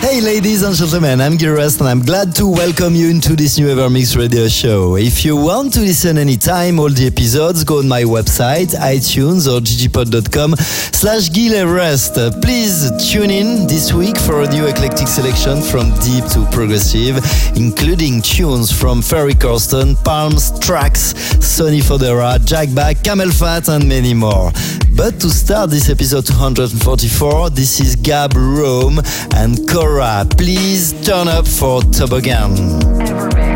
Hey, ladies and gentlemen, I'm Gil Everest and I'm glad to welcome you into this new Evermix radio show. If you want to listen anytime, all the episodes, go on my website, iTunes or ggpod.com slash Gil Everest. Uh, Please tune in this week for a new eclectic selection from deep to progressive, including tunes from Ferry Corsten, Palms, Trax, Sonny Fodera, Jack Back, CamelPhat, and many more. But to start this episode 244, this is Gab Rhome and Cora. Please turn up for Toboggan.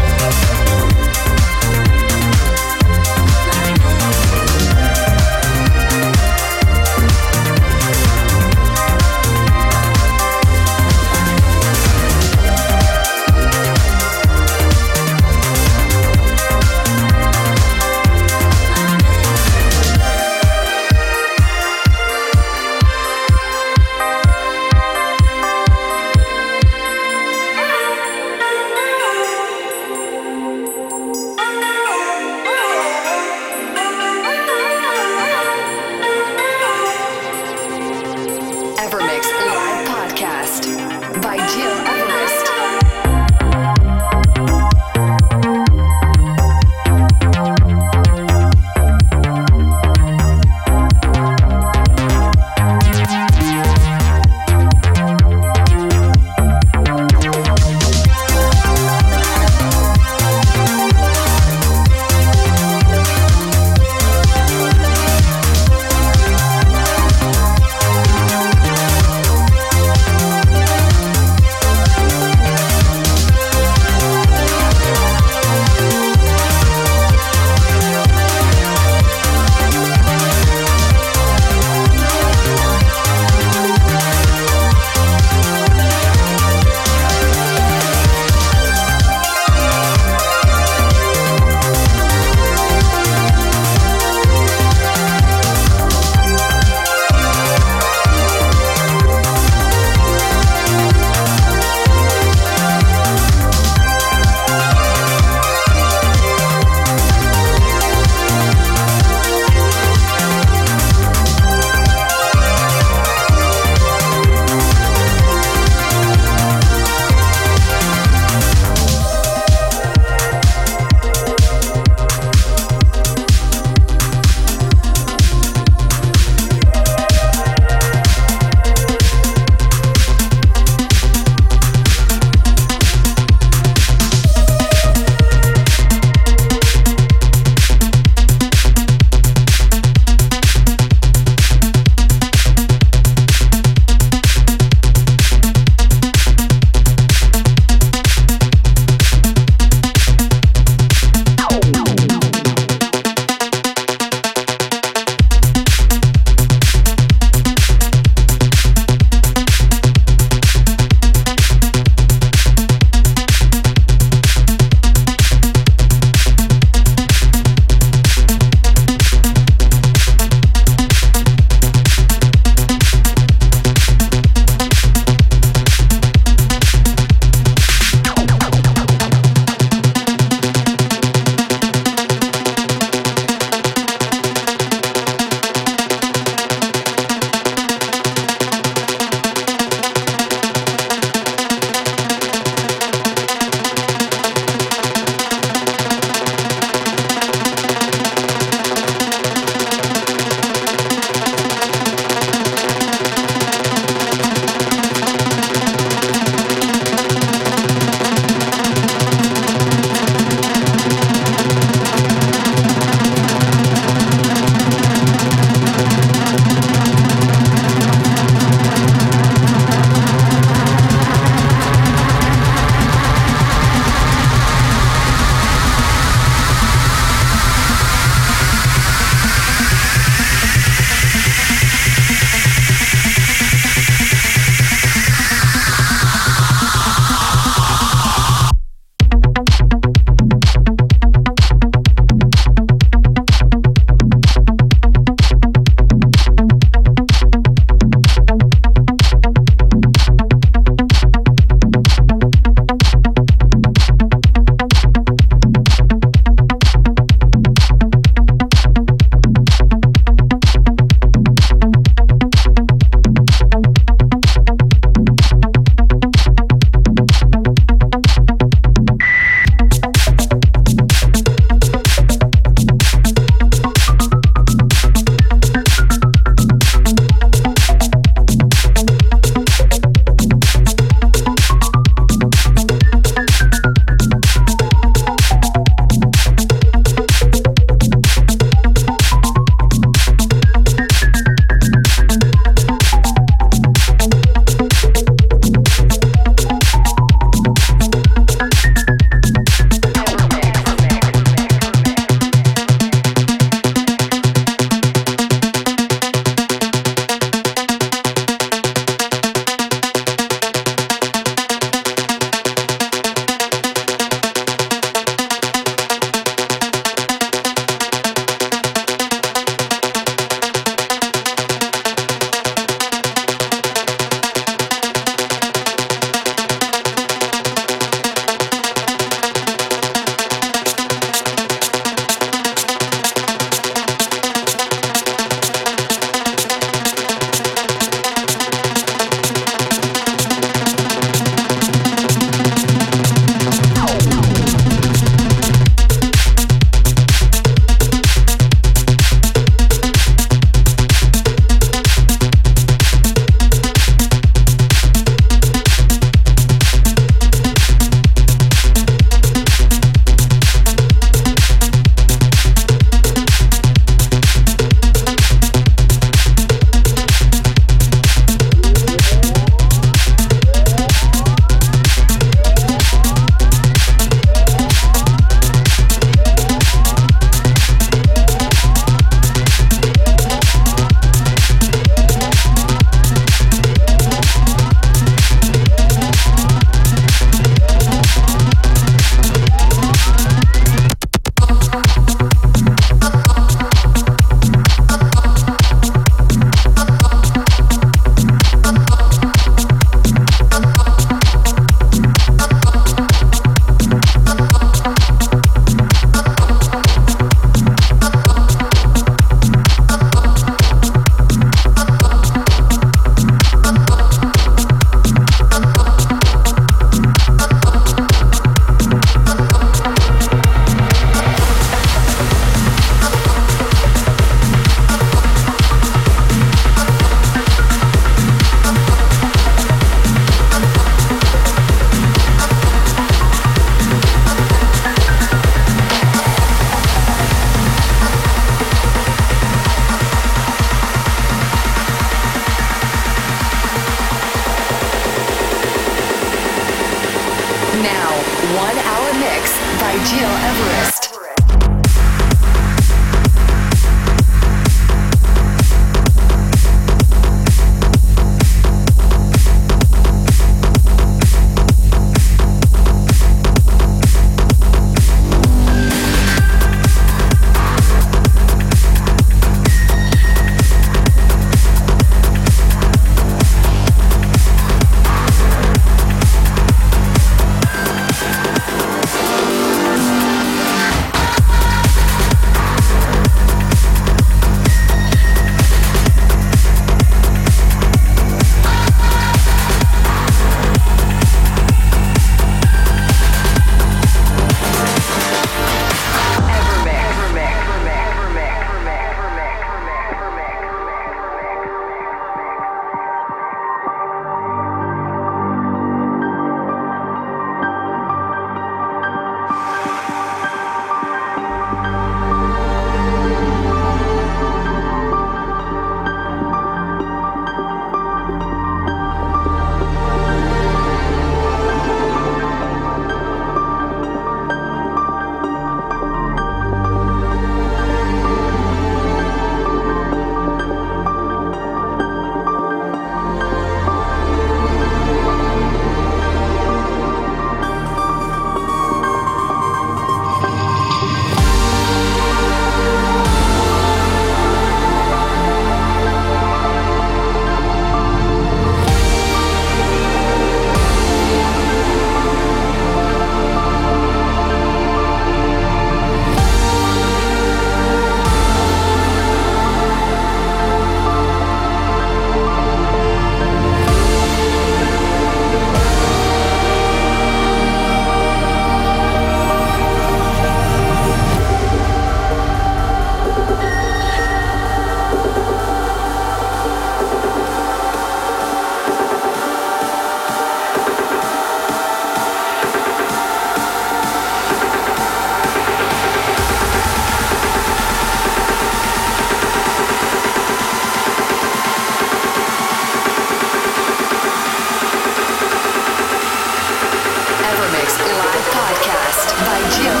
Live podcast by Gil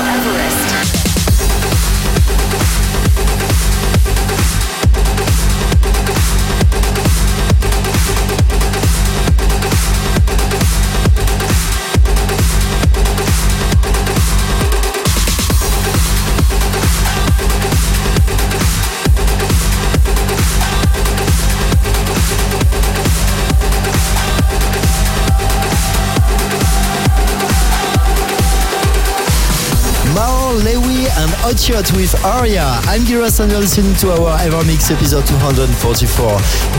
Shot with Aria. I'm Gil Everest and you're listening to our Evermix episode 244.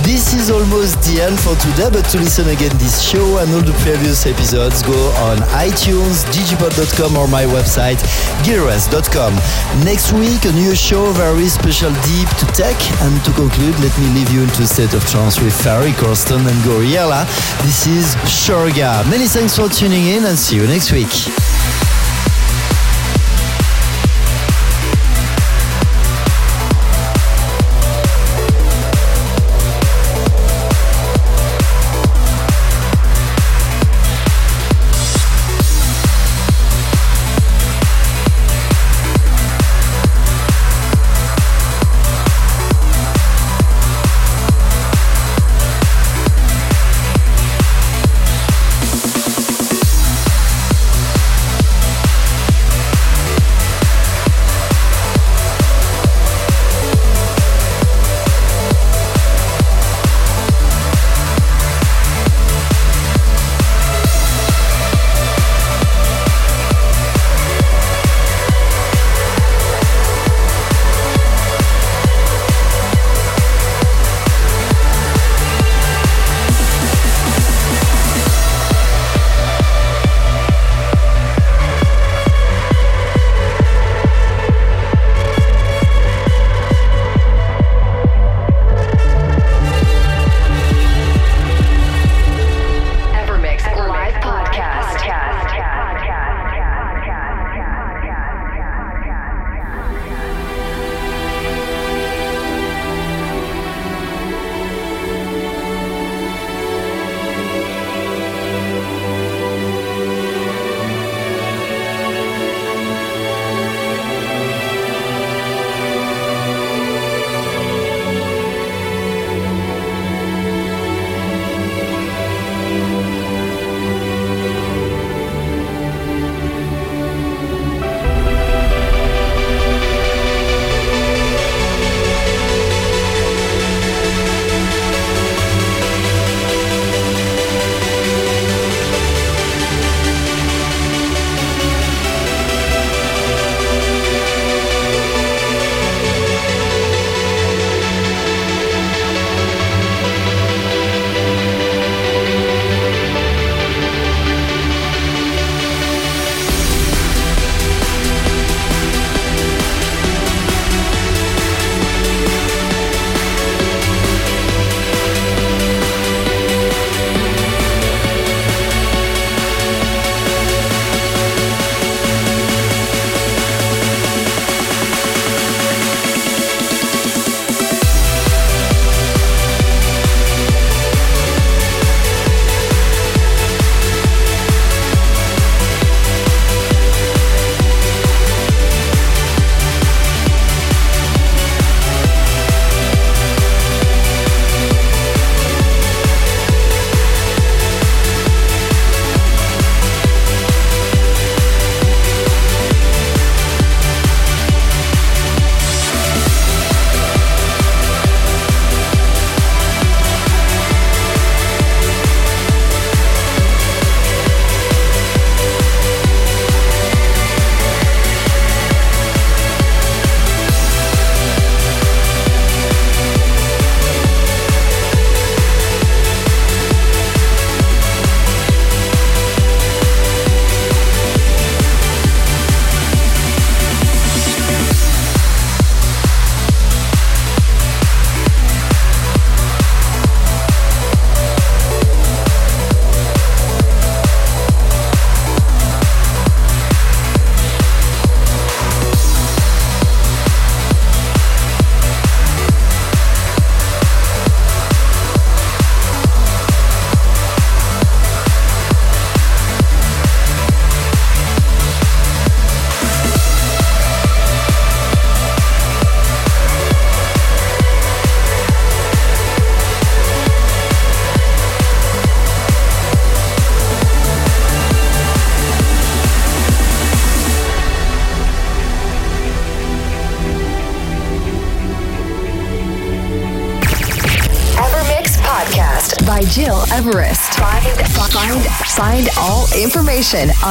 This is almost the end for today, but to listen again this show and all the previous episodes, go on iTunes, digipod.com or my website, gileverest.com. Next week, a new show, very special deep to tech. And to conclude, let me leave you into a state of trance with Ferry Corsten and Gouryella. This is Surga. Many thanks for tuning in and see you next week.